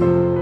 you.